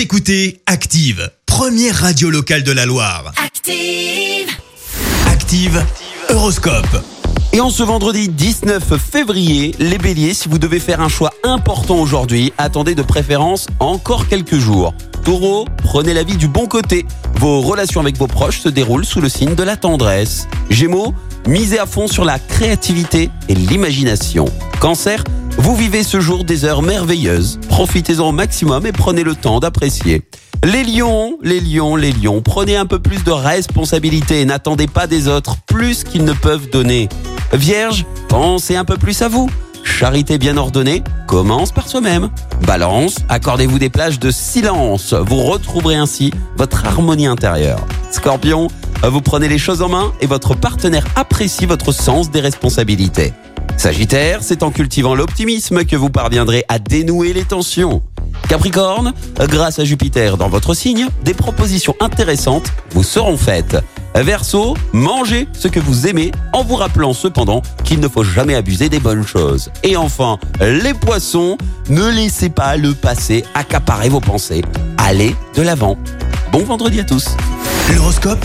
Vous écoutez Active, première radio locale de la Loire. Active. Active, Horoscope. Et en ce vendredi 19 février, les béliers, si vous devez faire un choix important aujourd'hui, attendez de préférence encore quelques jours. Taureau, prenez la vie du bon côté. Vos relations avec vos proches se déroulent sous le signe de la tendresse. Gémeaux, misez à fond sur la créativité et l'imagination. Cancer, vous vivez ce jour des heures merveilleuses. Profitez-en au maximum et prenez le temps d'apprécier. Les lions, les lions, les lions, prenez un peu plus de responsabilité et n'attendez pas des autres plus qu'ils ne peuvent donner. Vierge, pensez un peu plus à vous. Charité bien ordonnée commence par soi-même. Balance, accordez-vous des plages de silence. Vous retrouverez ainsi votre harmonie intérieure. Scorpion, vous prenez les choses en main et votre partenaire apprécie votre sens des responsabilités. Sagittaire, c'est en cultivant l'optimisme que vous parviendrez à dénouer les tensions. Capricorne, grâce à Jupiter dans votre signe, des propositions intéressantes vous seront faites. Verseau, mangez ce que vous aimez en vous rappelant cependant qu'il ne faut jamais abuser des bonnes choses. Et enfin, les poissons, ne laissez pas le passé accaparer vos pensées. Allez de l'avant. Bon vendredi à tous. L'horoscope?